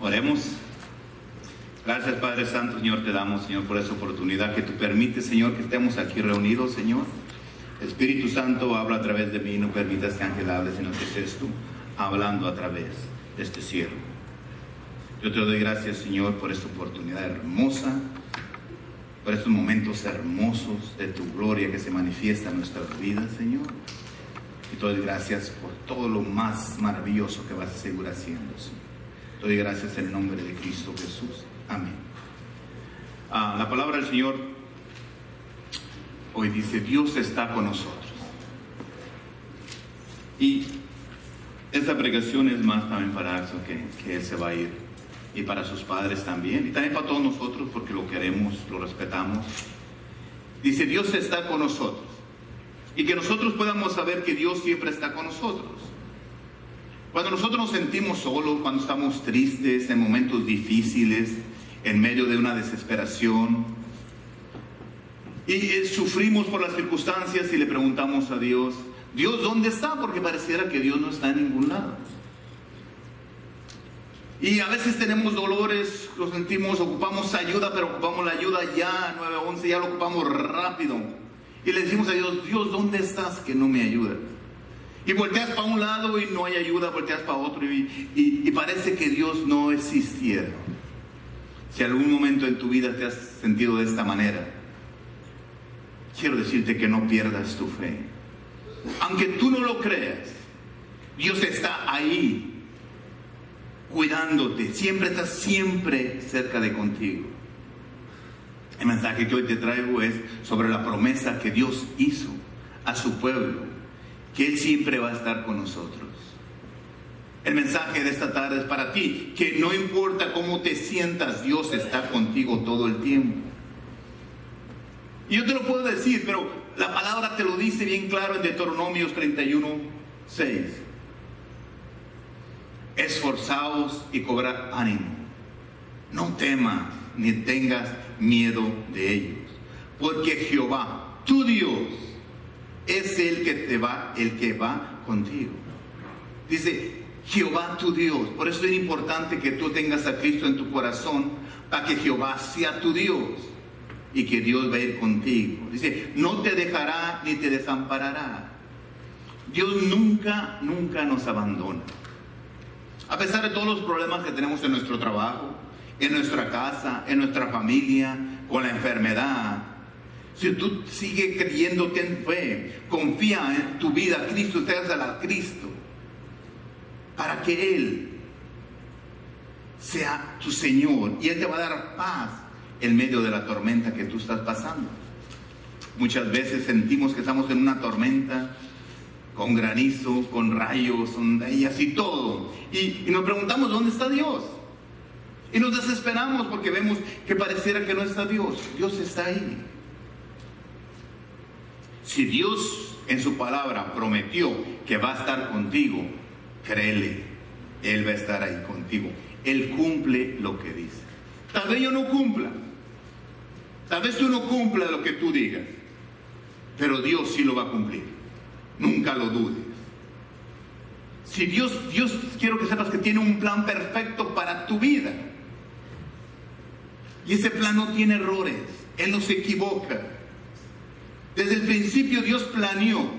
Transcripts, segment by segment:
Oremos. Gracias Padre Santo, Señor, te damos, Señor, por esa oportunidad que tú permites, Señor, que estemos aquí reunidos, Señor. Espíritu Santo, habla a través de mí, no permitas que Ángel hable, sino que seas tú hablando a través de este cielo. Yo te doy gracias, Señor, por esta oportunidad hermosa, por estos momentos hermosos de tu gloria que se manifiesta en nuestras vidas, Señor. Y te doy gracias por todo lo más maravilloso que vas a seguir haciendo, Señor. Doy gracias en el nombre de Cristo Jesús. Amén. Ah, la palabra del Señor hoy dice, Dios está con nosotros. Y esta predicación es más también para que, que Él se va a ir. Y para sus padres también. Y también para todos nosotros porque lo queremos, lo respetamos. Dice, Dios está con nosotros. Y que nosotros podamos saber que Dios siempre está con nosotros. Cuando nosotros nos sentimos solos, cuando estamos tristes, en momentos difíciles, en medio de una desesperación, y eh, sufrimos por las circunstancias y le preguntamos a Dios, Dios, ¿dónde está? Porque pareciera que Dios no está en ningún lado. Y a veces tenemos dolores, lo sentimos, ocupamos ayuda, pero ocupamos la ayuda ya, 911, ya lo ocupamos rápido. Y le decimos a Dios, Dios, ¿dónde estás que no me ayudas? Y volteas para un lado y no hay ayuda, volteas para otro y, y, parece que Dios no existiera. Si algún momento en tu vida te has sentido de esta manera, quiero decirte que no pierdas tu fe. Aunque tú no lo creas, Dios está ahí cuidándote, siempre está siempre cerca de contigo. El mensaje que hoy te traigo es sobre la promesa que Dios hizo a su pueblo, que Él siempre va a estar con nosotros. El mensaje de esta tarde es para ti, que no importa cómo te sientas, Dios está contigo todo el tiempo. Y yo te lo puedo decir, pero la palabra te lo dice bien claro en Deuteronomios 31, 6 esforzaos y cobrad ánimo. No temas ni tengas miedo de ellos, porque Jehová, tu Dios, es el que te va, el que va contigo. Dice, Jehová tu Dios. Por eso es importante que tú tengas a Cristo en tu corazón, para que Jehová sea tu Dios y que Dios va a ir contigo. Dice, no te dejará ni te desamparará. Dios nunca, nunca nos abandona. A pesar de todos los problemas que tenemos en nuestro trabajo, en nuestra casa, en nuestra familia, con la enfermedad, si tú sigues creyéndote en fe, confía en tu vida, Cristo, seas a Cristo, para que Él sea tu Señor y Él te va a dar paz en medio de la tormenta que tú estás pasando. Muchas veces sentimos que estamos en una tormenta con granizo, con rayos, y así todo. Y, y nos preguntamos, ¿dónde está Dios? Y nos desesperamos porque vemos que pareciera que no está Dios. Dios está ahí. Si Dios en su palabra prometió que va a estar contigo, créele, Él va a estar ahí contigo. Él cumple lo que dice. Tal vez yo no cumpla. Tal vez tú no cumpla lo que tú digas. Pero Dios sí lo va a cumplir. Nunca lo dudes. Si Dios, Dios quiero que sepas que tiene un plan perfecto para tu vida. Y ese plan no tiene errores. Él no se equivoca. Desde el principio Dios planeó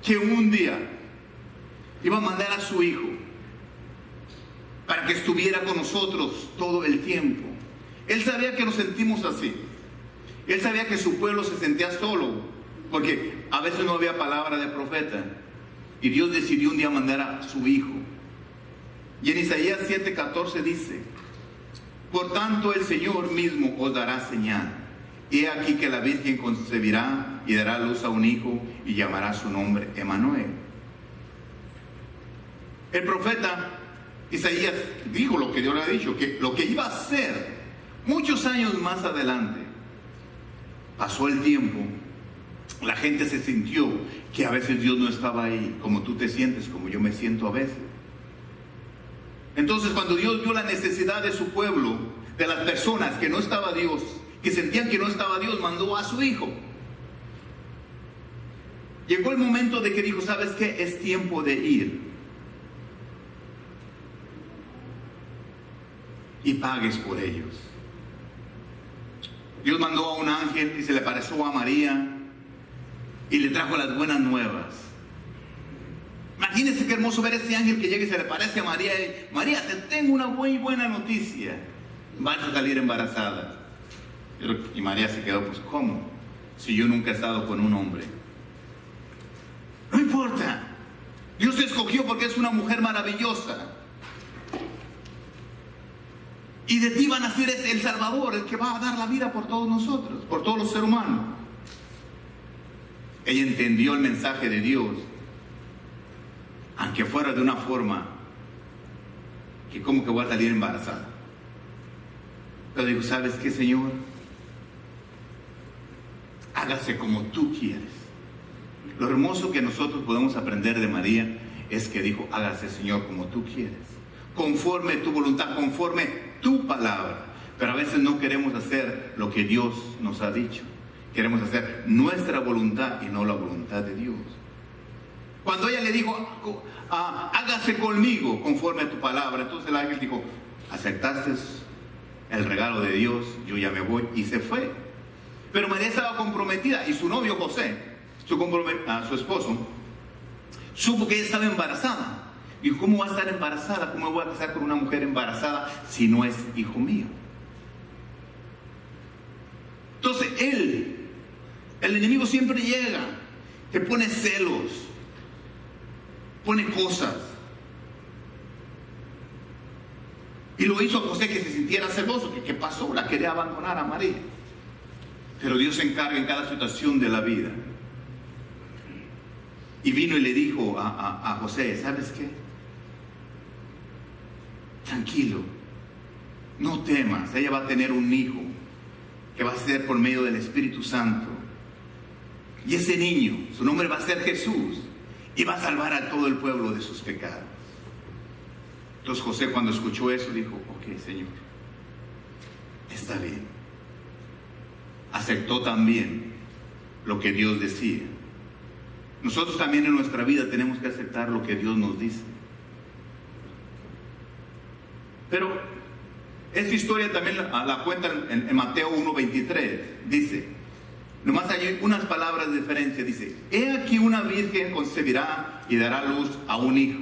que un día iba a mandar a su hijo para que estuviera con nosotros todo el tiempo. Él sabía que nos sentimos así. Él sabía que su pueblo se sentía solo, porque a veces no había palabra de profeta. Y Dios decidió un día mandar a su hijo. Y en Isaías 7:14 dice, por tanto el Señor mismo os dará señal. He aquí que la Virgen concebirá y dará luz a un hijo y llamará su nombre Emanuel. El profeta Isaías dijo lo que Dios le ha dicho, que lo que iba a ser muchos años más adelante. Pasó el tiempo la gente se sintió que a veces Dios no estaba ahí, como tú te sientes, como yo me siento a veces. Entonces cuando Dios vio la necesidad de su pueblo, de las personas que no estaba Dios, que sentían que no estaba Dios, mandó a su hijo. Llegó el momento de que dijo, ¿sabes qué? Es tiempo de ir. y pagues por ellos. Dios mandó a un ángel y se le pareció a María y le trajo las buenas nuevas. Imagínense qué hermoso ver ese ángel que llega y se le parece a María. Y, María, te tengo una muy buena noticia. Vas a salir embarazada. Y María se quedó, pues, ¿cómo? Si yo nunca he estado con un hombre. No importa. Dios te escogió porque es una mujer maravillosa. Y de ti va a nacer el Salvador, el que va a dar la vida por todos nosotros, por todos los seres humanos. Ella entendió el mensaje de Dios, aunque fuera de una forma que como que voy a salir embarazada. Pero digo, ¿sabes qué, Señor? Hágase como tú quieres. Lo hermoso que nosotros podemos aprender de María es que dijo, hágase, Señor, como tú quieres. Conforme tu voluntad, conforme tu palabra. Pero a veces no queremos hacer lo que Dios nos ha dicho. Queremos hacer nuestra voluntad y no la voluntad de Dios. Cuando ella le dijo, ah, hágase conmigo conforme a tu palabra, entonces el ángel dijo, aceptaste el regalo de Dios, yo ya me voy y se fue. Pero María estaba comprometida y su novio José, su, a su esposo, supo que ella estaba embarazada. Dijo, ¿cómo va a estar embarazada? ¿Cómo voy a casar con una mujer embarazada si no es hijo mío? Entonces él el enemigo siempre llega, te pone celos, pone cosas. Y lo hizo José que se sintiera celoso, que qué pasó, la quería abandonar a María. Pero Dios se encarga en cada situación de la vida. Y vino y le dijo a, a José, ¿sabes qué? Tranquilo, no temas, ella va a tener un hijo que va a ser por medio del Espíritu Santo. Y ese niño, su nombre va a ser Jesús, y va a salvar a todo el pueblo de sus pecados. Entonces José cuando escuchó eso dijo, ok Señor, está bien. Aceptó también lo que Dios decía. Nosotros también en nuestra vida tenemos que aceptar lo que Dios nos dice. Pero esta historia también la, cuenta en, en Mateo 1.23. Dice, Nomás hay unas palabras de diferencia. Dice, he aquí una virgen concebirá y dará luz a un hijo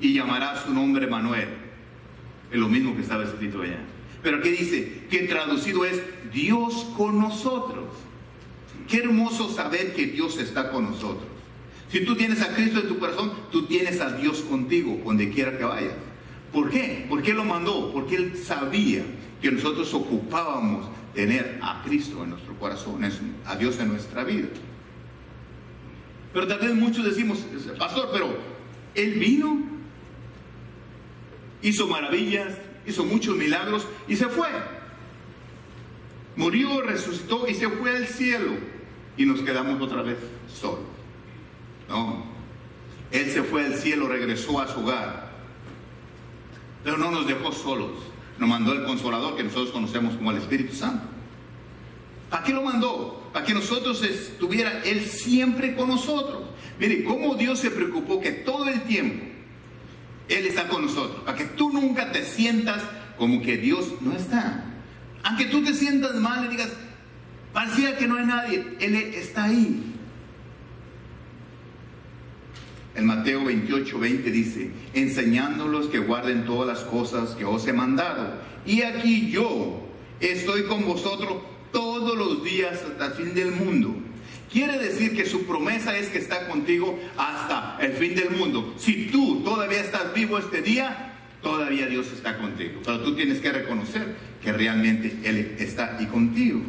y llamará su nombre Manuel. Es lo mismo que estaba escrito allá. Pero aquí dice, que traducido es Dios con nosotros. Qué hermoso saber que Dios está con nosotros. Si tú tienes a Cristo en tu corazón, tú tienes a Dios contigo, donde quiera que vayas. ¿Por qué? ¿Por qué lo mandó? Porque Él sabía que nosotros ocupábamos tener a Cristo en nuestro corazón, a Dios en nuestra vida. Pero tal vez muchos decimos, pastor, pero Él vino, hizo maravillas, hizo muchos milagros y se fue. Murió, resucitó y se fue al cielo y nos quedamos otra vez solos. No, Él se fue al cielo, regresó a su hogar, pero no nos dejó solos nos mandó el consolador que nosotros conocemos como el Espíritu Santo. ¿Para qué lo mandó? Para que nosotros estuviera Él siempre con nosotros. Mire, cómo Dios se preocupó que todo el tiempo Él está con nosotros. Para que tú nunca te sientas como que Dios no está. Aunque tú te sientas mal y digas, parecía que no hay nadie, Él está ahí. En Mateo 28, 20 dice, enseñándolos que guarden todas las cosas que os he mandado. Y aquí yo estoy con vosotros todos los días hasta el fin del mundo. Quiere decir que su promesa es que está contigo hasta el fin del mundo. Si tú todavía estás vivo este día, todavía Dios está contigo. Pero tú tienes que reconocer que realmente Él está ahí contigo.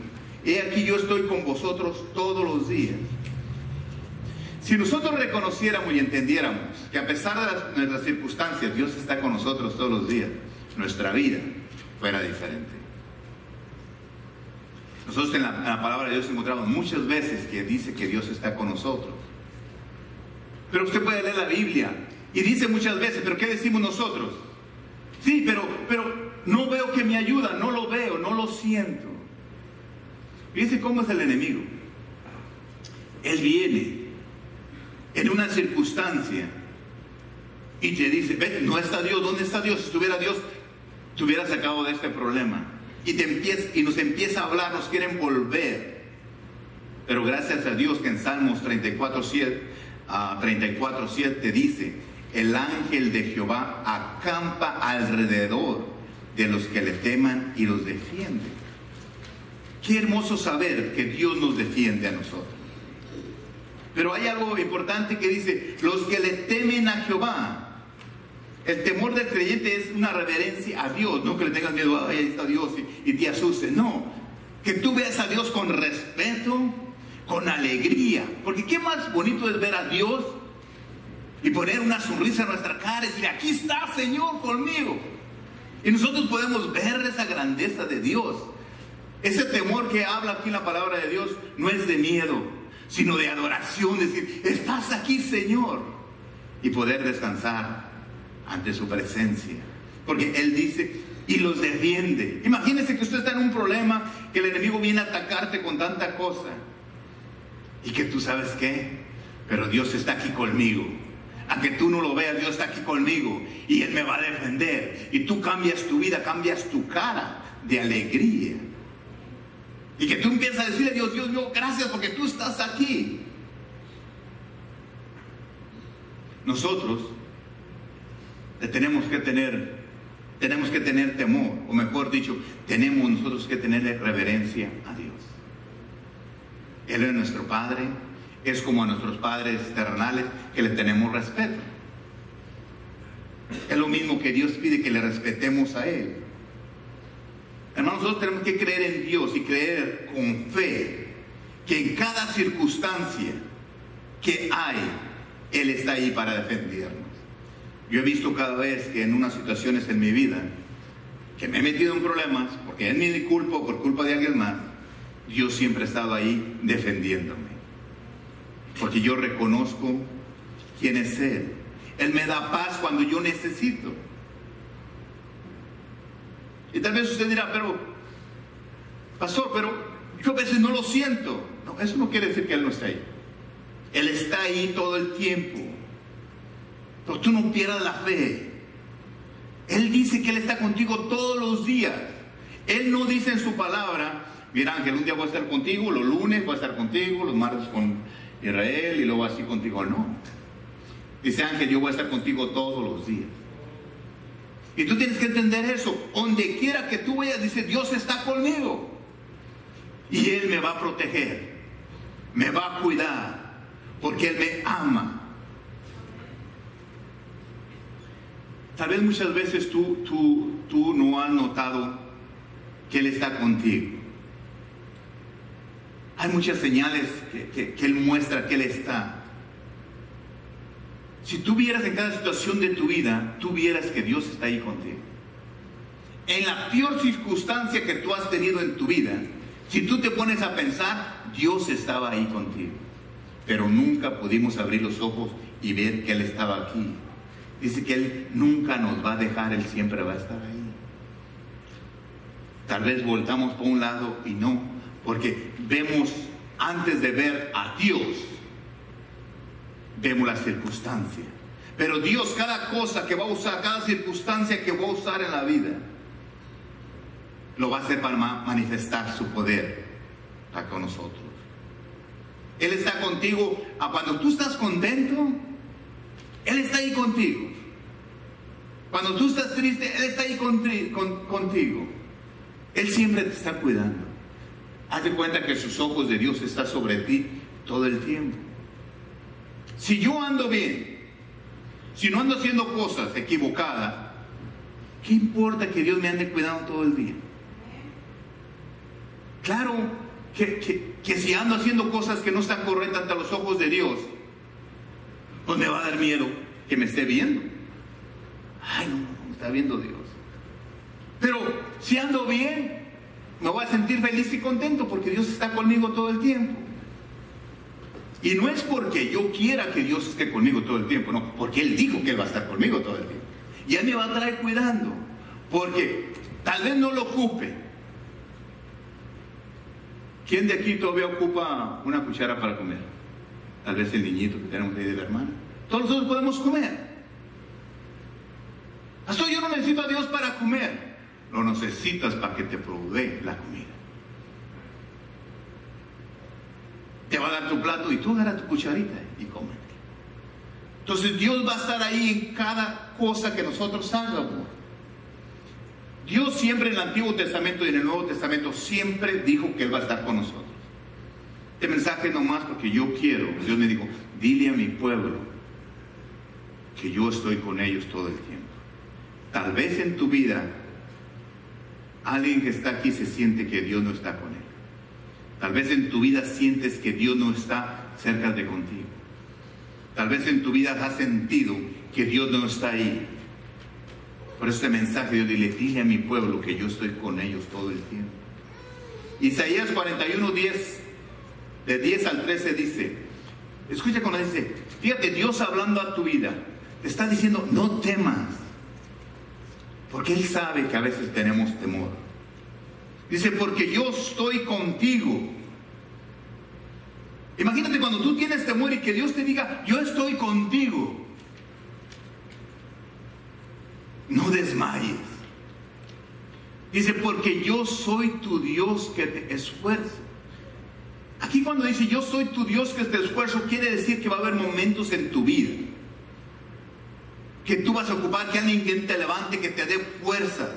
Y aquí yo estoy con vosotros todos los días. Si nosotros reconociéramos y entendiéramos que a pesar de nuestras circunstancias, Dios está con nosotros todos los días, nuestra vida fuera diferente. Nosotros en la, palabra de Dios encontramos muchas veces que dice que Dios está con nosotros. Pero usted puede leer la Biblia y dice muchas veces, pero ¿qué decimos nosotros? Sí, pero, pero no veo que me ayuda, no lo veo, no lo siento. Fíjense cómo es el enemigo. Él viene en una circunstancia y te dice, no está Dios, ¿dónde está Dios? Si estuviera Dios, te hubiera sacado de este problema. Y, te empieza, y nos empieza a hablar, nos quieren volver. Pero gracias a Dios que en Salmos 34, 7, uh, 34, 7 dice, el ángel de Jehová acampa alrededor de los que le teman y los defiende. Qué hermoso saber que Dios nos defiende a nosotros. Pero hay algo importante que dice, los que le temen a Jehová. El temor del creyente es una reverencia a Dios, no que le tengas miedo, ay, ahí está Dios y, y te asuste. No, que tú veas a Dios con respeto, con alegría. Porque qué más bonito es ver a Dios y poner una sonrisa en nuestra cara y decir, aquí está Señor conmigo. Y nosotros podemos ver esa grandeza de Dios. Ese temor que habla aquí la palabra de Dios no es de miedo, sino de adoración, decir, estás aquí Señor. Y poder descansar ante su presencia. Porque Él dice, y los defiende. Imagínese que usted está en un problema, que el enemigo viene a atacarte con tanta cosa. Y que tú sabes qué, pero Dios está aquí conmigo. Aunque tú no lo veas, Dios está aquí conmigo y Él me va a defender. Y tú cambias tu vida, cambias tu cara de alegría. Y que tú empiezas a decirle a Dios, Dios mío, gracias porque tú estás aquí. Nosotros tenemos que tener, tenemos que tener temor, o mejor dicho, tenemos nosotros que tener reverencia a Dios. Él es nuestro Padre, es como a nuestros padres terrenales que le tenemos respeto. Es lo mismo que Dios pide que le respetemos a Él. Hermanos, nosotros tenemos que creer en Dios y creer con fe que en cada circunstancia que hay, Él está ahí para defendernos. Yo he visto cada vez que en unas situaciones en mi vida que me he metido en problemas, porque es mi culpa o por culpa de alguien más, Dios siempre ha estado ahí defendiéndome porque yo reconozco quién es Él. Él me da paz cuando yo necesito. Y tal vez usted dirá, pero, pastor, pero yo a veces no lo siento. No, eso no quiere decir que Él no está ahí. Él está ahí todo el tiempo. Pero tú no pierdas la fe. Él dice que Él está contigo todos los días. Él no dice en su palabra, mira Ángel, un día voy a estar contigo, los lunes voy a estar contigo, los martes con Israel y luego así contigo. No. Dice Ángel, yo voy a estar contigo todos los días. Y tú tienes que entender eso. Donde quiera que tú vayas, dice, Dios está conmigo. Y Él me va a proteger. Me va a cuidar. Porque Él me ama. Tal vez muchas veces tú, tú, tú no has notado que Él está contigo. Hay muchas señales que, Él muestra que Él está. Si tú vieras en cada situación de tu vida, tú vieras que Dios está ahí contigo. En la peor circunstancia que tú has tenido en tu vida, si tú te pones a pensar, Dios estaba ahí contigo. Pero nunca pudimos abrir los ojos y ver que Él estaba aquí. Dice que Él nunca nos va a dejar, Él siempre va a estar ahí. Tal vez voltamos por un lado y no, porque vemos, antes de ver a Dios, vemos la circunstancia. Pero Dios, cada cosa que va a usar, cada circunstancia que va a usar en la vida, lo va a hacer para manifestar su poder para con nosotros. Él está contigo. A cuando tú estás contento, Él está ahí contigo. Cuando tú estás triste, Él está ahí contigo. Él siempre te está cuidando. Haz de cuenta que sus ojos de Dios están sobre ti todo el tiempo. Si yo ando bien, si no ando haciendo cosas equivocadas, ¿qué importa que Dios me ande cuidando todo el día? Claro que, si ando haciendo cosas que no están correctas ante los ojos de Dios, pues me va a dar miedo que me esté viendo. Ay, no, está viendo Dios. Pero si ando bien, me voy a sentir feliz y contento porque Dios está conmigo todo el tiempo. Y no es porque yo quiera que Dios esté conmigo todo el tiempo, no, porque Él dijo que Él va a estar conmigo todo el tiempo. Y Él me va a traer cuidando, porque tal vez no lo ocupe. ¿Quién de aquí todavía ocupa una cuchara para comer? Tal vez el niñito que tenemos ahí de la hermana. Todos nosotros podemos comer. Hasta yo no necesito a Dios para comer. lo necesitas para que te provee la comida. Te va a dar tu plato y tú agarra tu cucharita y come. Entonces Dios va a estar ahí en cada cosa que nosotros hagamos. Dios siempre en el Antiguo Testamento y en el Nuevo Testamento siempre dijo que Él va a estar con nosotros. Este mensaje no más porque yo quiero. Dios me dijo, dile a mi pueblo que yo estoy con ellos todo el tiempo. Tal vez en tu vida alguien que está aquí se siente que Dios no está con él. Tal vez en tu vida sientes que Dios no está cerca de contigo. Tal vez en tu vida has sentido que Dios no está ahí. Por este mensaje yo dile, dile a mi pueblo que yo estoy con ellos todo el tiempo. Isaías 41, 10, de 10 al 13 dice, escucha cuando dice, fíjate, Dios hablando a tu vida, te está diciendo, no temas, porque Él sabe que a veces tenemos temor. Dice, porque yo estoy contigo. Imagínate cuando tú tienes temor y que Dios te diga, yo estoy contigo. No desmayes. Dice, porque yo soy tu Dios que te esfuerzo. Aquí cuando dice yo soy tu Dios que te esfuerzo, quiere decir que va a haber momentos en tu vida que tú vas a ocupar, que alguien te levante, que te dé fuerzas.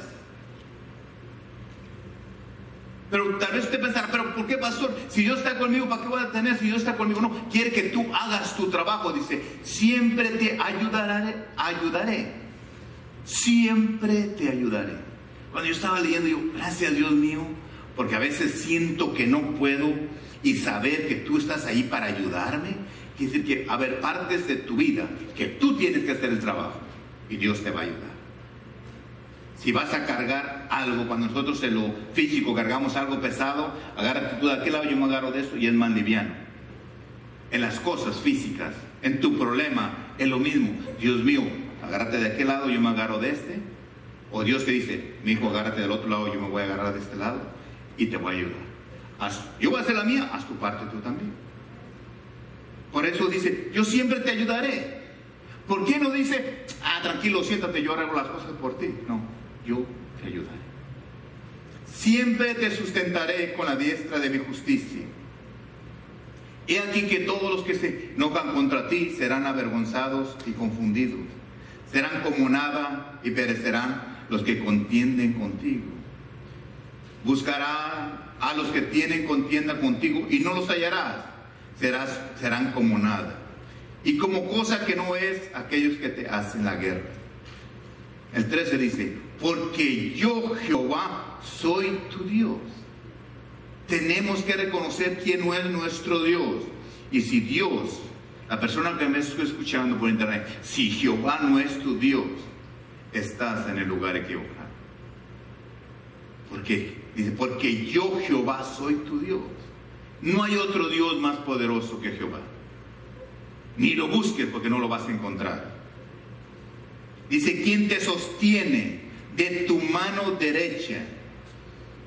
Pero tal vez usted pensará, pero ¿por qué, pastor? Si Dios está conmigo, ¿para qué voy a tener si Dios está conmigo? No, quiere que tú hagas tu trabajo. Dice, siempre te ayudaré, ayudaré. Siempre te ayudaré. Cuando yo estaba leyendo, yo, gracias Dios mío, porque a veces siento que no puedo y saber que tú estás ahí para ayudarme Quiere decir que haber partes de tu vida que tú tienes que hacer el trabajo y Dios te va a ayudar. Si vas a cargar algo, cuando nosotros en lo físico cargamos algo pesado, agárrate tú de aquel lado, yo me agarro de esto y es más. En las cosas físicas, en tu problema, es lo mismo. Dios mío, agárrate de aquel lado, yo me agarro de este. O Dios te dice, mi hijo, agárrate del otro lado, yo me voy a agarrar de este lado y te voy a ayudar. yo voy a hacer la mía, haz tu parte tú también. Por eso dice, yo siempre te ayudaré. ¿Por qué no dice, ah, tranquilo, siéntate, yo arreglo las cosas por ti? No, yo te ayudaré. Siempre te sustentaré con la diestra de mi justicia. He aquí que todos los que se enojan contra ti serán avergonzados y confundidos. Serán como nada y perecerán los que contienden contigo. Buscará a los que tienen contienda contigo y no los hallarás serás, serán como nada. Y como cosa que no es aquellos que te hacen la guerra. El 13 dice, porque yo Jehová soy tu Dios. Tenemos que reconocer quién es nuestro Dios. Y si Dios, la persona que me está escuchando por internet, si Jehová no es tu Dios, estás en el lugar equivocado. Porque dice, porque yo Jehová soy tu Dios. No hay otro Dios más poderoso que Jehová. Ni lo busques porque no lo vas a encontrar. Dice, ¿quién te sostiene de tu mano derecha?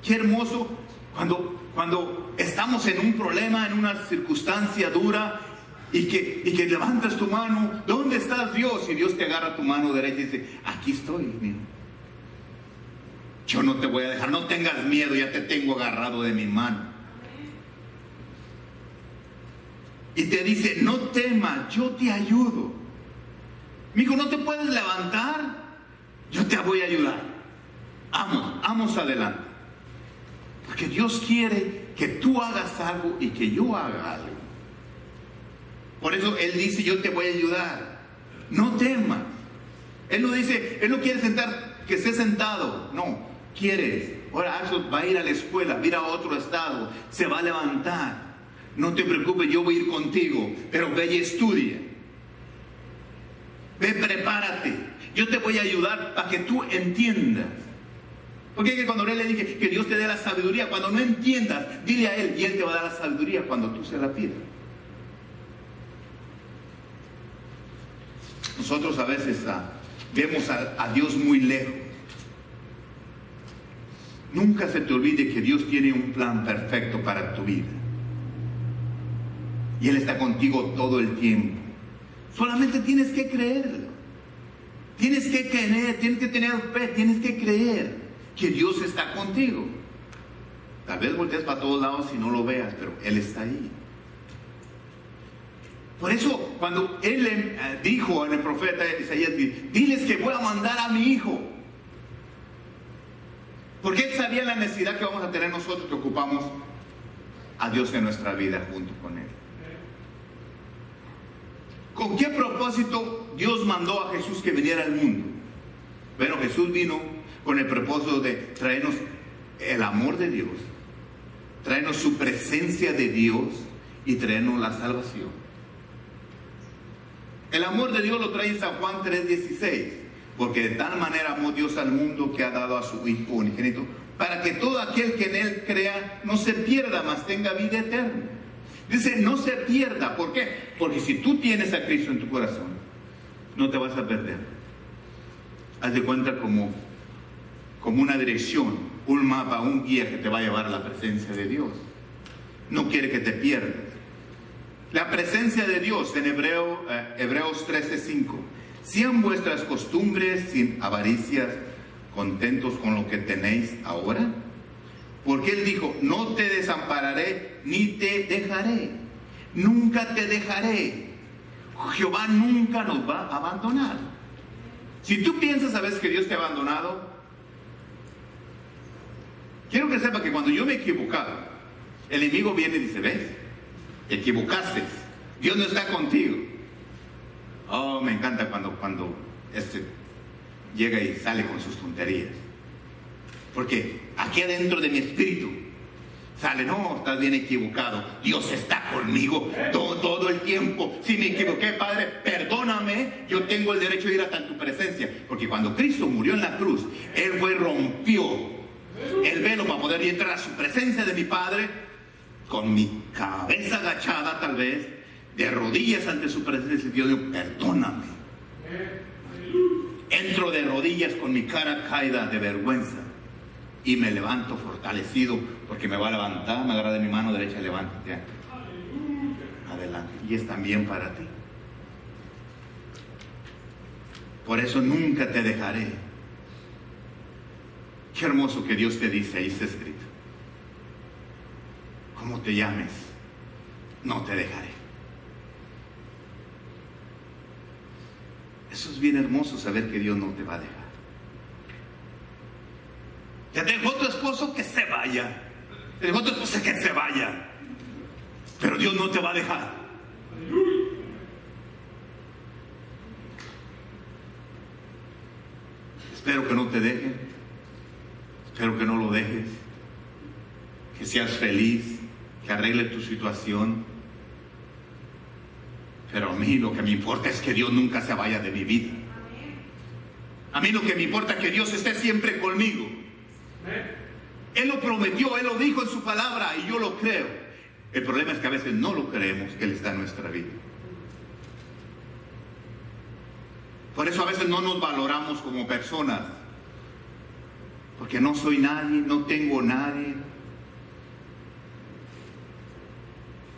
Qué hermoso cuando, cuando estamos en un problema, en una circunstancia dura y que, y que levantas tu mano. ¿Dónde estás Dios? Y Dios te agarra tu mano derecha y dice, aquí estoy, Yo no te voy a dejar, no tengas miedo, ya te tengo agarrado de mi mano. Y te dice, no temas, yo te ayudo. Mi hijo, no te puedes levantar, yo te voy a ayudar. Vamos, vamos adelante. Porque Dios quiere que tú hagas algo y que yo haga algo. Por eso Él dice, yo te voy a ayudar. No temas. Él no dice, Él no quiere sentar, que esté sentado. No, quieres. Ahora va a ir a la escuela, va ir a otro estado, se va a levantar no te preocupes, yo voy a ir contigo, pero ve y estudia. Ve, prepárate. Yo te voy a ayudar para que tú entiendas. Porque que cuando le dije que Dios te dé la sabiduría, cuando no entiendas, dile a Él y Él te va a dar la sabiduría cuando tú se la pidas. Nosotros a veces ah, vemos a Dios muy lejos. Nunca se te olvide que Dios tiene un plan perfecto para tu vida. Y Él está contigo todo el tiempo. Solamente tienes que creerlo. Tienes que creer, tienes que tener fe, tienes que creer que Dios está contigo. Tal vez voltees para todos lados y no lo veas, pero Él está ahí. Por eso, cuando Él eh, dijo en el profeta Isaías, diles que voy a mandar a mi hijo. Porque Él sabía la necesidad que vamos a tener nosotros que ocupamos a Dios en nuestra vida junto con Él. ¿Con qué propósito Dios mandó a Jesús que viniera al mundo? Bueno, Jesús vino con el propósito de traernos el amor de Dios, traernos su presencia de Dios y traernos la salvación. El amor de Dios lo trae en San Juan 3:16, porque de tal manera amó Dios al mundo que ha dado a su Hijo unigénito, para que todo aquel que en Él crea no se pierda, mas tenga vida eterna. Dice, no se pierda, ¿por qué? Porque si tú tienes a Cristo en tu corazón, no te vas a perder. Haz de cuenta como como una dirección, un mapa, un guía que te va a llevar a la presencia de Dios. No quiere que te pierdas. La presencia de Dios en Hebreo, eh, Hebreos 13:5. Sean vuestras costumbres sin avaricias, contentos con lo que tenéis ahora. Porque Él dijo, no te desampararé ni te dejaré. Nunca te dejaré. Jehová nunca nos va a abandonar. Si tú piensas a veces que Dios te ha abandonado, Quiero que sepa que cuando yo me he equivocado, el enemigo viene y dice, ves, equivocaste, Dios no está contigo. Oh, me encanta cuando, cuando este llega y sale con sus tonterías. Porque aquí adentro de mi espíritu sale, no, estás bien equivocado. Dios está conmigo todo, todo, el tiempo. Si me equivoqué, Padre, perdóname. Yo tengo el derecho de ir hasta tu presencia. Porque cuando Cristo murió en la cruz, Él fue, rompió el velo para poder entrar a su presencia de mi Padre, con mi cabeza agachada tal vez, de rodillas ante su presencia, Dios digo, perdóname. Entro de rodillas con mi cara caída de vergüenza y me levanto fortalecido porque me va a levantar, me agarra de mi mano derecha, levántate. Adelante. Y es también para ti. Por eso nunca te dejaré. Qué hermoso que Dios te dice, ahí está escrito. Como te llames, no te dejaré. Eso es bien hermoso saber que Dios no te va a dejar. Te dejó tu esposo que se vaya. Te dejó tu esposa que se vaya. Pero Dios no te va a dejar. Espero que no te dejen. Espero que no lo dejes, que seas feliz, que arregle tu situación. Pero a mí lo que me importa es que Dios nunca se vaya de mi vida. A mí lo que me importa es que Dios esté siempre conmigo. Él lo prometió, Él lo dijo en su palabra y yo lo creo. El problema es que a veces no lo creemos que Él está en nuestra vida. Por eso a veces no nos valoramos como personas porque no soy nadie, no tengo nadie.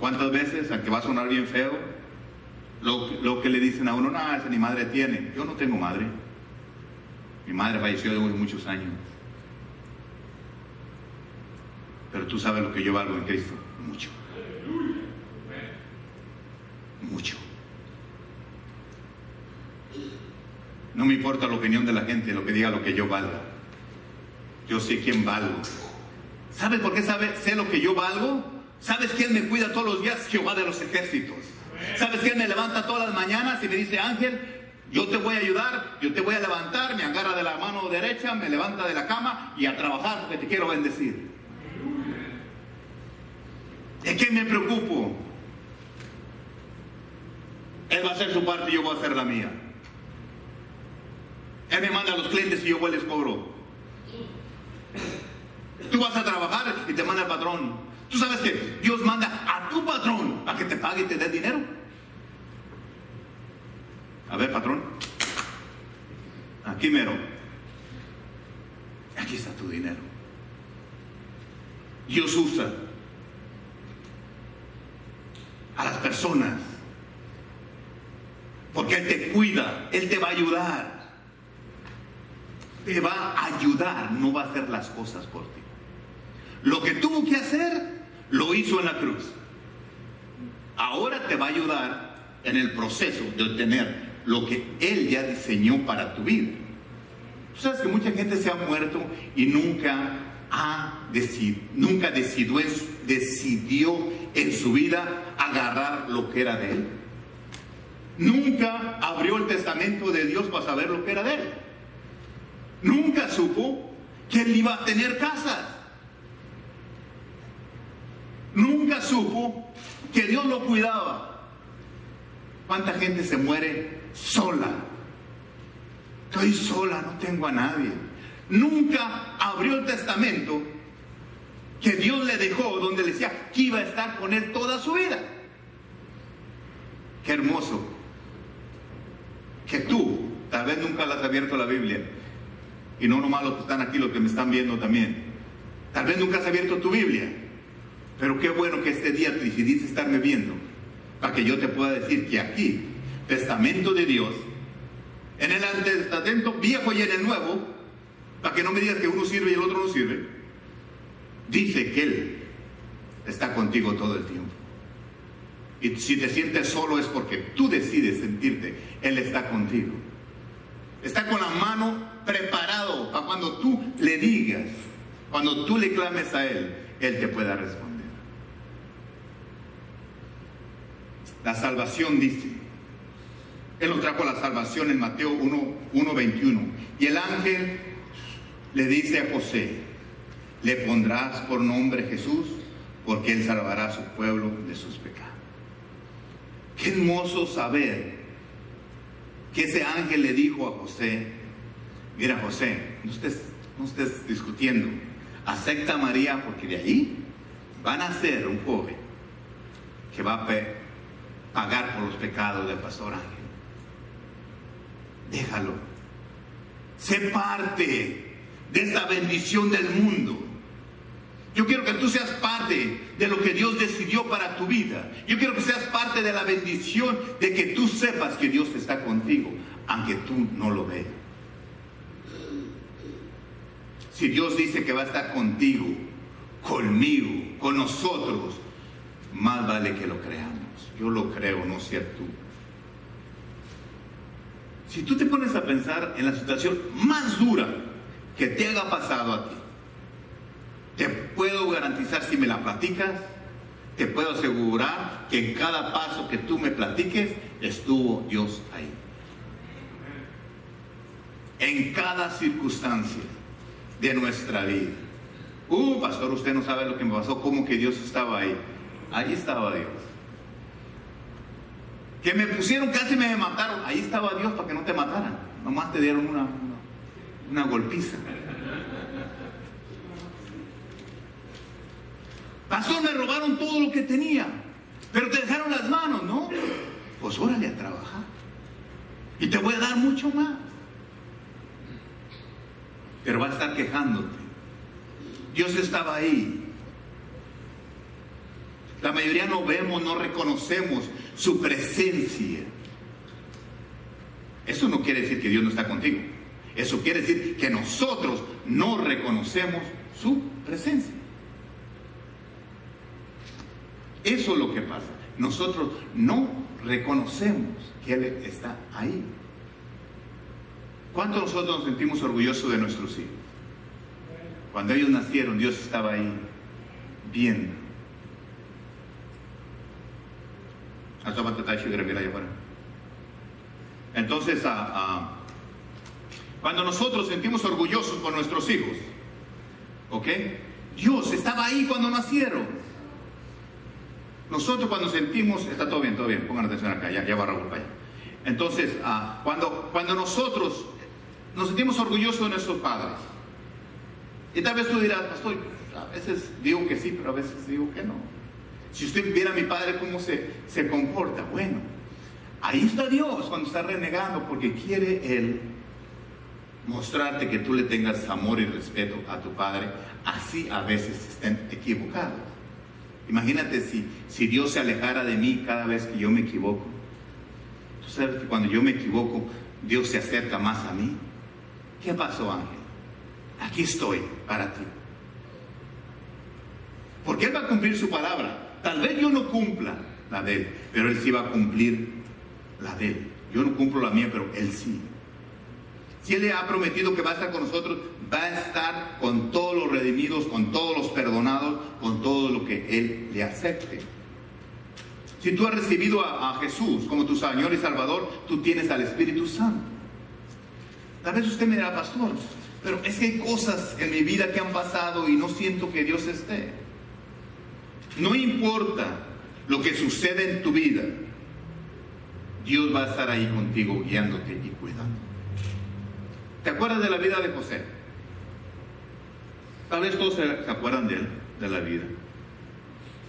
¿Cuántas veces, aunque va a sonar bien feo, lo, que le dicen a uno, no, esa ni madre tiene. Yo no tengo madre. Mi madre falleció hace muchos años. Pero tú sabes lo que yo valgo en Cristo. Mucho. Mucho. No me importa la opinión de la gente, lo que diga lo que yo valga. Yo sé quién valgo. ¿Sabes por qué sabe, sé lo que yo valgo? ¿Sabes quién me cuida todos los días? Jehová de los ejércitos. ¿Sabes quién me levanta todas las mañanas y me dice, Ángel, yo te voy a ayudar, yo te voy a levantar, me agarra de la mano derecha, me levanta de la cama y a trabajar porque te quiero bendecir? ¿De qué me preocupo? Él va a hacer su parte y yo voy a hacer la mía. Él me manda a los clientes y yo voy les cobro. Tú vas a trabajar y te manda el patrón. Tú sabes que Dios manda a tu patrón a que te pague y te dé dinero. A ver, patrón. Aquí mero. Aquí está tu dinero. Dios usa a las personas. Porque Él te cuida, Él te va a ayudar. te va a ayudar, no va a hacer las cosas por ti. Lo que tuvo que hacer, lo hizo en la cruz. Ahora te va a ayudar en el proceso de obtener lo que Él ya diseñó para tu vida. Tú sabes que mucha gente se ha muerto y nunca ha decidido, nunca decidió, decidió en su vida agarrar lo que era de Él. Nunca abrió el testamento de Dios para saber lo que era de Él. Nunca supo que Él iba a tener casa. Nunca supo que Dios lo cuidaba. ¿Cuánta gente se muere sola? Estoy sola, no tengo a nadie. Nunca abrió el testamento que Dios le dejó, donde le decía que iba a estar con él toda su vida. Qué hermoso. Que tú, tal vez nunca le has abierto la Biblia, y no nomás los que están aquí, los que me están viendo también. Tal vez nunca has abierto tu Biblia, pero qué bueno que este día decidiste estarme viendo, para que yo te pueda decir que aquí, testamento de Dios, en el testamento viejo y en el nuevo, para que no me digas que uno sirve y el otro no sirve, dice que Él está contigo todo el tiempo. Y si te sientes solo es porque tú decides sentirte, Él está contigo. Está con la mano preparado para cuando tú le digas, cuando tú le clames a Él, Él te pueda responder. La salvación dice, Él nos trajo la salvación en Mateo 1, 21. Y el ángel le dice a José, le pondrás por nombre Jesús, porque Él salvará a su pueblo de sus pecados. Qué hermoso saber que ese ángel le dijo a José, mira José, no estés, no estés discutiendo, acepta María porque de ahí van a ser un joven que va a pagar por los pecados del pastor ángel. Déjalo. Sé parte de esta bendición del mundo. Yo quiero que tú seas parte de lo que Dios decidió para tu vida. Yo quiero que seas parte de la bendición de que tú sepas que Dios está contigo, aunque tú no lo veas. Si Dios dice que va a estar contigo, conmigo, con nosotros, más vale que lo creamos. Yo lo creo, no sea tú. Si tú te pones a pensar en la situación más dura que te haya pasado a ti, te puedo garantizar si me la platicas, te puedo asegurar que en cada paso que tú me platiques estuvo Dios ahí. En cada circunstancia de nuestra vida. Uh, pastor, usted no sabe lo que me pasó, cómo que Dios estaba ahí. Ahí estaba Dios. Que me pusieron, casi me mataron. Ahí estaba Dios para que no te mataran. Nomás te dieron una, una, una golpiza. Pastor, me robaron todo lo que tenía, pero te dejaron las manos, ¿no? Pues órale a trabajar. Y te voy a dar mucho más. Pero va a estar quejándote. Dios estaba ahí. La mayoría no vemos, no reconocemos su presencia. Eso no quiere decir que Dios no está contigo. Eso quiere decir que nosotros no reconocemos su presencia. Eso es lo que pasa. Nosotros no reconocemos que Él está ahí. ¿Cuánto nosotros nos sentimos orgullosos de nuestros hijos? Cuando ellos nacieron, Dios estaba ahí viendo. Entonces, cuando nosotros sentimos orgullosos por nuestros hijos, ¿ok? Dios estaba ahí cuando nacieron. Nosotros cuando sentimos, está todo bien, todo bien, pongan atención acá, ya, ya va Raúl para allá. Entonces, ah, cuando, cuando nosotros nos sentimos orgullosos de nuestros padres, y tal vez tú dirás, pastor, a veces digo que sí, pero a veces digo que no. Si usted viera a mi padre cómo se, se comporta, bueno, ahí está Dios cuando está renegando, porque quiere Él mostrarte que tú le tengas amor y respeto a tu padre, así a veces estén equivocados. Imagínate si, si Dios se alejara de mí cada vez que yo me equivoco. Tú sabes que cuando yo me equivoco, Dios se acerca más a mí. ¿qué pasó Ángel? Aquí estoy para ti. Porque Él va a cumplir su palabra. Tal vez yo no cumpla la de Él, pero Él sí va a cumplir la de Él. Yo no cumplo la mía, pero Él sí. Si Él le ha prometido que va a estar con nosotros, va a estar con todos los redimidos, con todos los perdonados, con todo lo que Él le acepte. Si tú has recibido a, Jesús como tu Señor y Salvador, tú tienes al Espíritu Santo. Tal vez usted me dirá, pastor, pero es que hay cosas en mi vida que han pasado y no siento que Dios esté. No importa lo que sucede en tu vida, Dios va a estar ahí contigo, guiándote y cuidando. ¿Te acuerdas de la vida de José? Tal vez todos se, acuerdan de él, de la vida.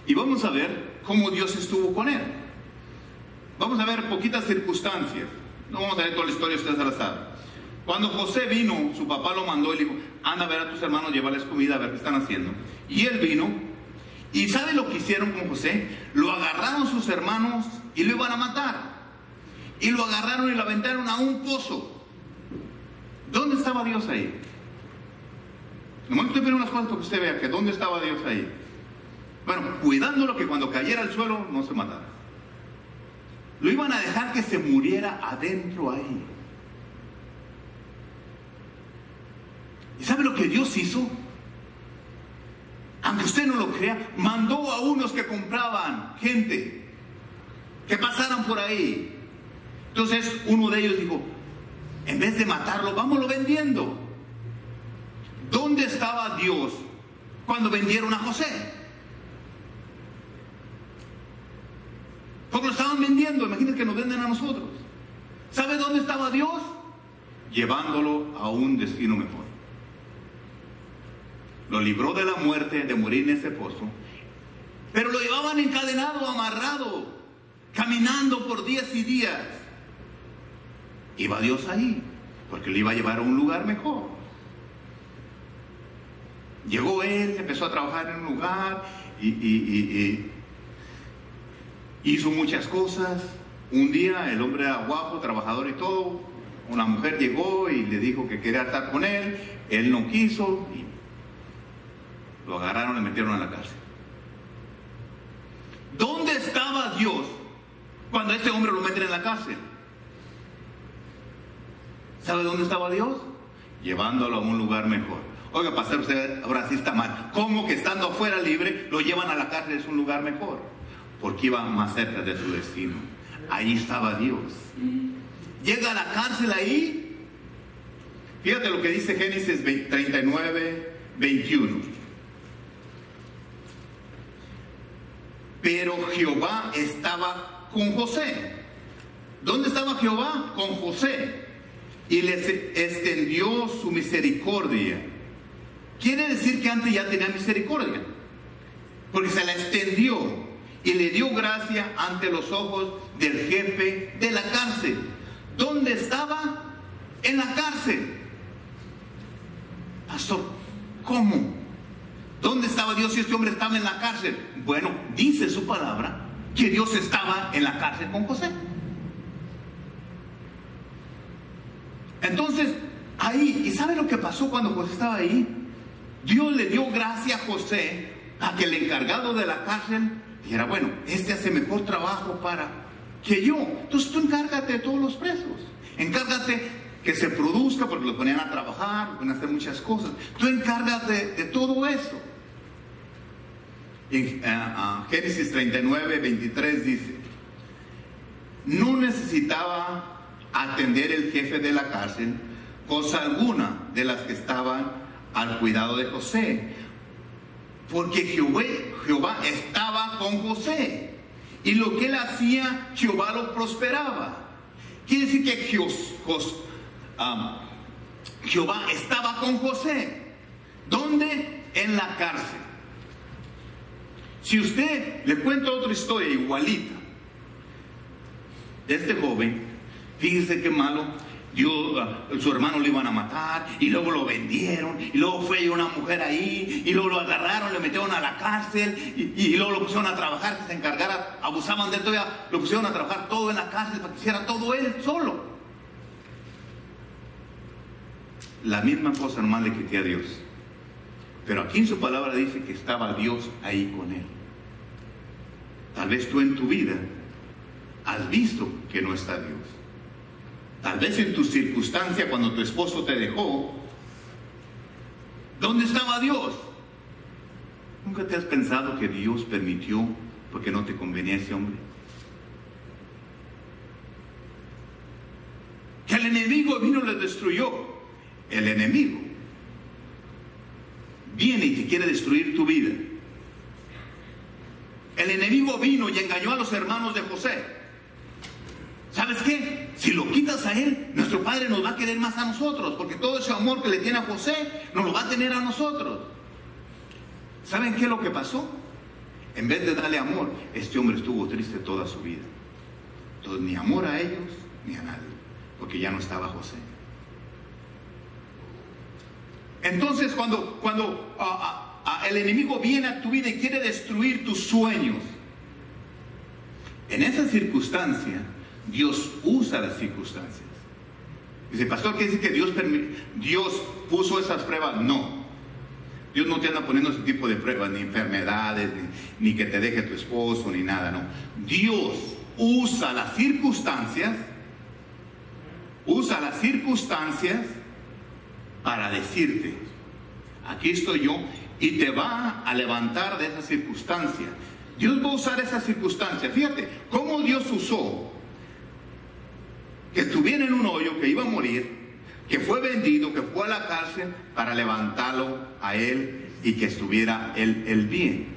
Y vamos a ver cómo Dios estuvo con él. Vamos a ver poquitas circunstancias. No vamos a ver toda la historia, ustedes la saben. Cuando José vino, su papá lo mandó y le dijo, anda a ver a tus hermanos, llévales comida, a ver qué están haciendo. Y él vino, y ¿sabe lo que hicieron con José? Lo agarraron sus hermanos y lo iban a matar. Y lo agarraron y lo aventaron a un pozo. ¿Dónde estaba Dios ahí? Nomás estoy poniendo unas cosas para que usted vea que dónde estaba Dios ahí. Bueno, cuidándolo que cuando cayera al suelo no se matara. Lo iban a dejar que se muriera adentro ahí. ¿Y sabe lo que Dios hizo? Aunque usted no lo crea, mandó a unos que compraban gente, que pasaran por ahí. Entonces uno de ellos dijo, en vez de matarlo, vámonos vendiendo. ¿Dónde estaba Dios cuando vendieron a José? Porque lo estaban vendiendo, imagínense que nos venden a nosotros. ¿Sabe dónde estaba Dios? Llevándolo a un destino mejor. Lo libró de la muerte, de morir en ese pozo. Pero lo llevaban encadenado, amarrado, caminando por días y días. Iba Dios ahí, porque le iba a llevar a un lugar mejor. Llegó él, empezó a trabajar en un lugar y, hizo muchas cosas. Un día el hombre era guapo, trabajador y todo. Una mujer llegó y le dijo que quería estar con él. Él no quiso y lo agarraron y metieron a la cárcel. ¿Dónde estaba Dios cuando este hombre lo meten en la cárcel? ¿Sabe dónde estaba Dios? Llevándolo a un lugar mejor. Oiga, pastor, usted ahora sí está mal. ¿Cómo que estando afuera libre lo llevan a la cárcel es un lugar mejor? Porque iba más cerca de su destino. Ahí estaba Dios. Llega a la cárcel ahí. Fíjate lo que dice Génesis 39, 21. Pero Jehová estaba con José. ¿Dónde estaba Jehová? Con José. Y les extendió su misericordia. Quiere decir que antes ya tenía misericordia. Porque se la extendió y le dio gracia ante los ojos del jefe de la cárcel. ¿Dónde estaba? En la cárcel. Pastor, ¿cómo? ¿Dónde estaba Dios si este hombre estaba en la cárcel? Bueno, dice su palabra que Dios estaba en la cárcel con José. Entonces, ahí, ¿y sabe lo que pasó cuando José estaba ahí? Dios le dio gracia a José a que el encargado de la cárcel dijera, bueno, este hace mejor trabajo para que yo. Entonces tú encárgate de todos los presos. Encárgate que se produzca porque lo ponían a trabajar, lo ponían a hacer muchas cosas. Tú encárgate de todo eso. En uh, Génesis 39, 23 dice, no necesitaba atender el jefe de la cárcel cosa alguna de las que estaban al cuidado de José, porque Jehová, estaba con José y lo que él hacía, Jehová lo prosperaba. Quiere decir que Jehová, estaba con José. ¿Dónde? En la cárcel. Si usted le cuenta otra historia igualita este joven, fíjese qué malo, Dios, ah, su hermano lo iban a matar y luego lo vendieron y luego fue una mujer ahí y luego lo agarraron, le metieron a la cárcel y, luego lo pusieron a trabajar, se encargara, abusaban de él lo pusieron a trabajar todo en la cárcel para que hiciera todo él solo. la misma cosa nomás le quité a Dios. Pero aquí en su palabra dice que estaba Dios ahí con él. Tal vez tú en tu vida has visto que no está Dios. Tal vez en tu circunstancia cuando tu esposo te dejó, ¿dónde estaba Dios? ¿Nunca te has pensado que Dios permitió porque no te convenía ese hombre? Que el enemigo vino y le destruyó. El enemigo viene y te quiere destruir tu vida. El enemigo vino y engañó a los hermanos de José. ¿Sabes qué? Si lo quitas a él, nuestro Padre nos va a querer más a nosotros, porque todo ese amor que le tiene a José, nos lo va a tener a nosotros. ¿Saben qué es lo que pasó? En vez de darle amor, este hombre estuvo triste toda su vida. Entonces, ni amor a ellos, ni a nadie, porque ya no estaba José. Entonces, cuando, cuando el enemigo viene a tu vida y quiere destruir tus sueños, en esa circunstancia, Dios usa las circunstancias. Dice, pastor, ¿qué dice que Dios, Dios puso esas pruebas? No. Dios no te anda poniendo ese tipo de pruebas, ni enfermedades, ni, que te deje tu esposo, ni nada, no. Dios usa las circunstancias, usa las circunstancias para decirte, aquí estoy yo, y te va a levantar de esa circunstancia. Dios va a usar esa circunstancia. Fíjate cómo Dios usó que estuviera en un hoyo, que iba a morir, que fue vendido, que fue a la cárcel para levantarlo a él y que estuviera él, el bien.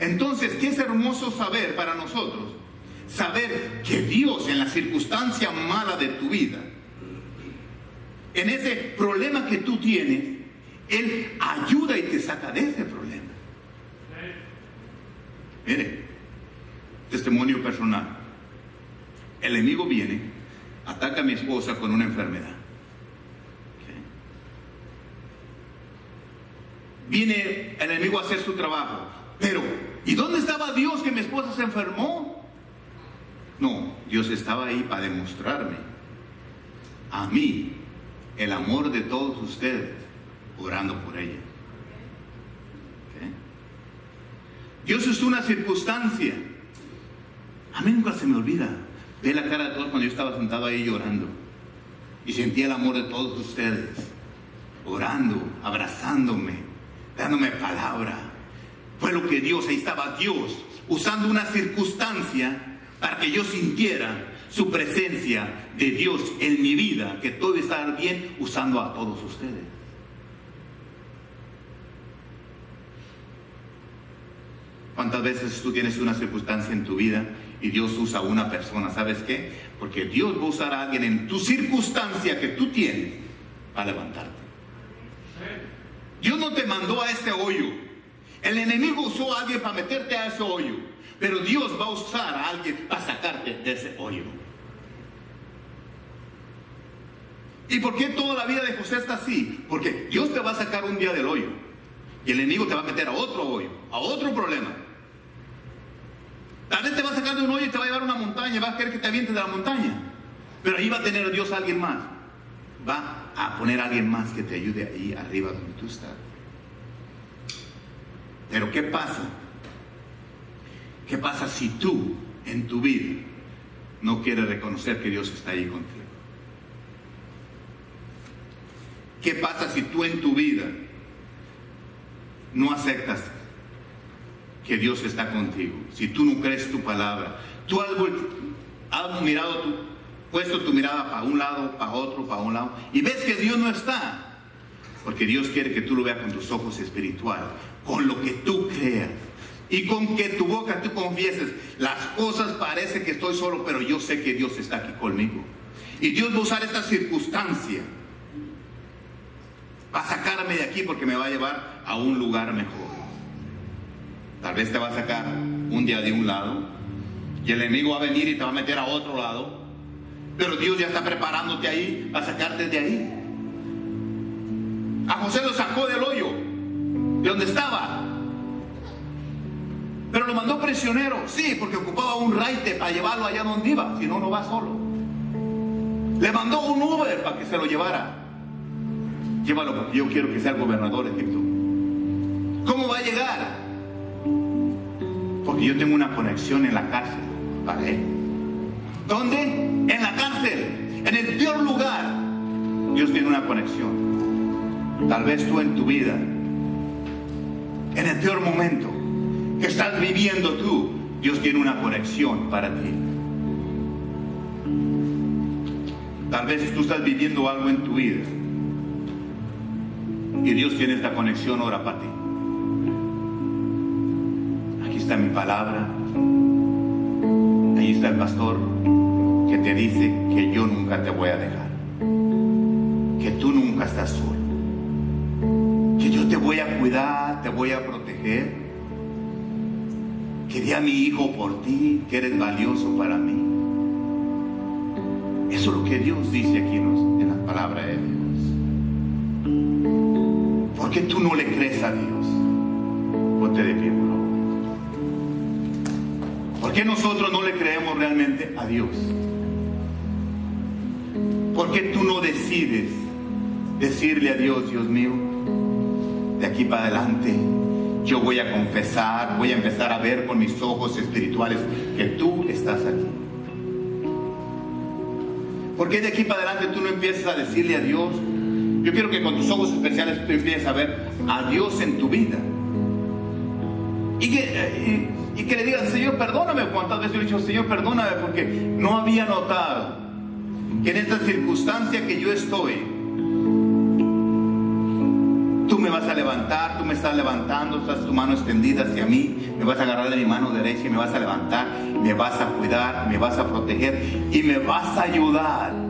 Entonces, ¿qué es hermoso saber para nosotros? Saber que Dios en la circunstancia mala de tu vida, en ese problema que tú tienes, Él ayuda y te saca de ese problema. Mire, testimonio personal. El enemigo viene, ataca a mi esposa con una enfermedad. Viene el enemigo a hacer su trabajo. Pero, ¿y dónde estaba Dios que mi esposa se enfermó? No, Dios estaba ahí para demostrarme a mí el amor de todos ustedes orando por ella. Dios es una circunstancia. A mí nunca se me olvida. Ve la cara de todos cuando yo estaba sentado ahí llorando. Y sentía el amor de todos ustedes. Orando, abrazándome, dándome palabra. Fue lo que Dios, ahí estaba Dios, usando una circunstancia para que yo sintiera su presencia de Dios en mi vida, que todo está bien usando a todos ustedes. ¿Cuántas veces tú tienes una circunstancia en tu vida y Dios usa a una persona? ¿Sabes qué? Porque Dios va a usar a alguien en tu circunstancia que tú tienes para levantarte. Dios no te mandó a este hoyo. El enemigo usó a alguien para meterte a ese hoyo. Pero Dios va a usar a alguien para sacarte de ese hoyo. ¿Y por qué toda la vida de José está así? Porque Dios te va a sacar un día del hoyo. Y el enemigo te va a meter a otro hoyo, a otro problema. Tal vez te va a sacar de un hoyo y te va a llevar a una montaña y va a querer que te avientes de la montaña. Pero ahí va a tener Dios a alguien más. Va a poner a alguien más que te ayude ahí arriba donde tú estás. Pero ¿qué pasa? ¿Qué pasa si tú en tu vida no quieres reconocer que Dios está ahí contigo? ¿Qué pasa si tú en tu vida no aceptas que Dios está contigo? Si tú no crees tu palabra, tú has, mirado tu, puesto tu mirada para un lado, para otro, para un lado, y ves que Dios no está. Porque Dios quiere que tú lo veas con tus ojos espirituales, con lo que tú creas. Y con que tu boca tú confieses, las cosas parece que estoy solo, pero yo sé que Dios está aquí conmigo. Y Dios va a usar esta circunstancia para sacarme de aquí porque me va a llevar a un lugar mejor. Tal vez te va a sacar un día de un lado y el enemigo va a venir y te va a meter a otro lado. Pero Dios ya está preparándote ahí para sacarte de ahí. A José lo sacó del hoyo, de donde estaba. Pero lo mandó prisionero, sí, porque ocupaba un raite para llevarlo allá donde iba, si no, no va solo. Le mandó un Uber para que se lo llevara. Llévalo porque yo quiero que sea el gobernador de Egipto. ¿Cómo va a llegar? Porque yo tengo una conexión en la cárcel él. ¿Dónde? En la cárcel, en el peor lugar. Dios tiene una conexión. Tal vez tú en tu vida, en el peor momento que estás viviendo tú, Dios tiene una conexión para ti. Tal vez tú estás viviendo algo en tu vida y Dios tiene esta conexión ahora para ti. Está mi palabra. Ahí está el pastor que te dice que yo nunca te voy a dejar. Que tú nunca estás solo. Que yo te voy a cuidar, te voy a proteger. Que di a mi hijo por ti, que eres valioso para mí. Eso es lo que Dios dice aquí en la palabra de Dios. ¿Por qué tú no le crees a Dios? Ponte de pie, por favor. ¿Por qué nosotros no le creemos realmente a Dios? ¿Por qué tú no decides decirle a Dios, Dios mío, de aquí para adelante yo voy a confesar, voy a empezar a ver con mis ojos espirituales que tú estás aquí? ¿Por qué de aquí para adelante tú no empiezas a decirle a Dios, yo quiero que con tus ojos especiales tú empieces a ver a Dios en tu vida. Y que, y, que le digas, Señor, perdóname. ¿Cuántas veces yo he dicho, Señor, perdóname? Porque no había notado que en esta circunstancia que yo estoy, tú me vas a levantar, tú me estás levantando, estás tu mano extendida hacia mí, me vas a agarrar de mi mano derecha y me vas a levantar, me vas a cuidar, me vas a proteger y me vas a ayudar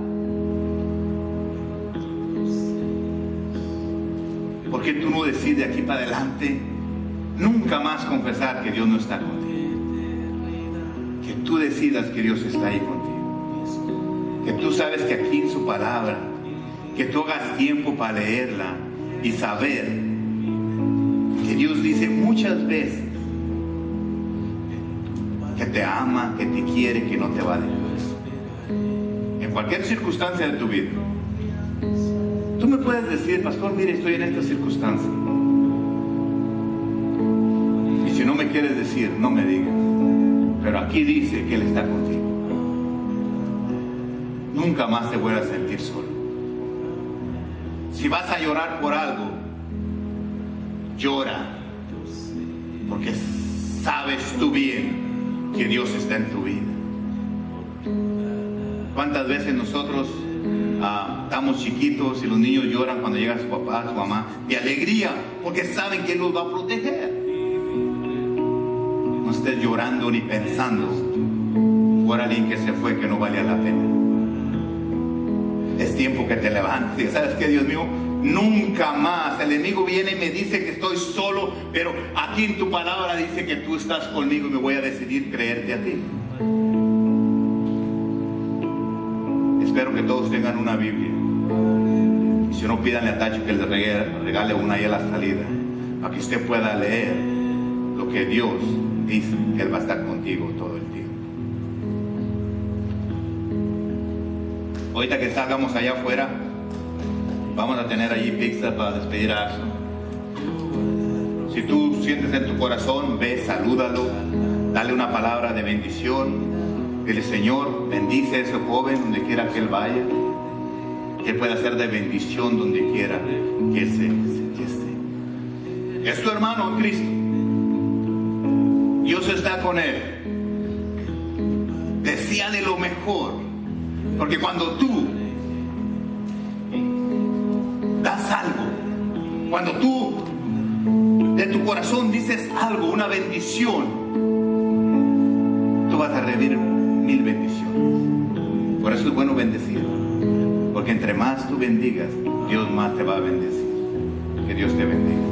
¿Por qué tú no decides aquí para adelante nunca más confesar que Dios no está contigo? Decidas que Dios está ahí contigo. Que tú sabes que aquí en su palabra, que tú hagas tiempo para leerla y saber que Dios dice muchas veces que te ama, que te quiere, que no te va a dejar. En cualquier circunstancia de tu vida. Tú me puedes decir, pastor, mire, estoy en esta circunstancia. Y si no me quieres decir, no me digas. Pero aquí dice que Él está contigo. Nunca más te vuelvas a sentir solo. Si vas a llorar por algo, llora. Porque sabes tú bien que Dios está en tu vida. ¿Cuántas veces nosotros Ah, estamos chiquitos y los niños lloran cuando llega su papá, su mamá, de alegría, porque saben que Él los va a proteger. Llorando ni pensando por alguien que se fue que no valía la pena. Es tiempo que te levantes. ¿Sabes qué, Dios mío? Nunca más. El enemigo viene y me dice que estoy solo, pero aquí en tu palabra dice que tú estás conmigo y me voy a decidir creerte a ti. espero que todos tengan una Biblia. Y si no, pídanle a Tacho que les regale una ahí a la salida, para que usted pueda leer lo que Dios dice, que Él va a estar contigo todo el tiempo. Ahorita que salgamos allá afuera, vamos a tener allí pizza para despedir a Axel. Si tú sientes en tu corazón, ve, salúdalo, dale una palabra de bendición el Señor bendice a ese joven donde quiera que él vaya. Que pueda ser de bendición donde quiera que él se, esté. Es tu hermano Cristo. Dios está con él. de lo mejor. Porque cuando tú das algo, cuando tú de tu corazón dices algo, una bendición, tú vas a revivir mil bendiciones. Por eso es bueno bendecir. Porque entre más tú bendigas, Dios más te va a bendecir. Que Dios te bendiga.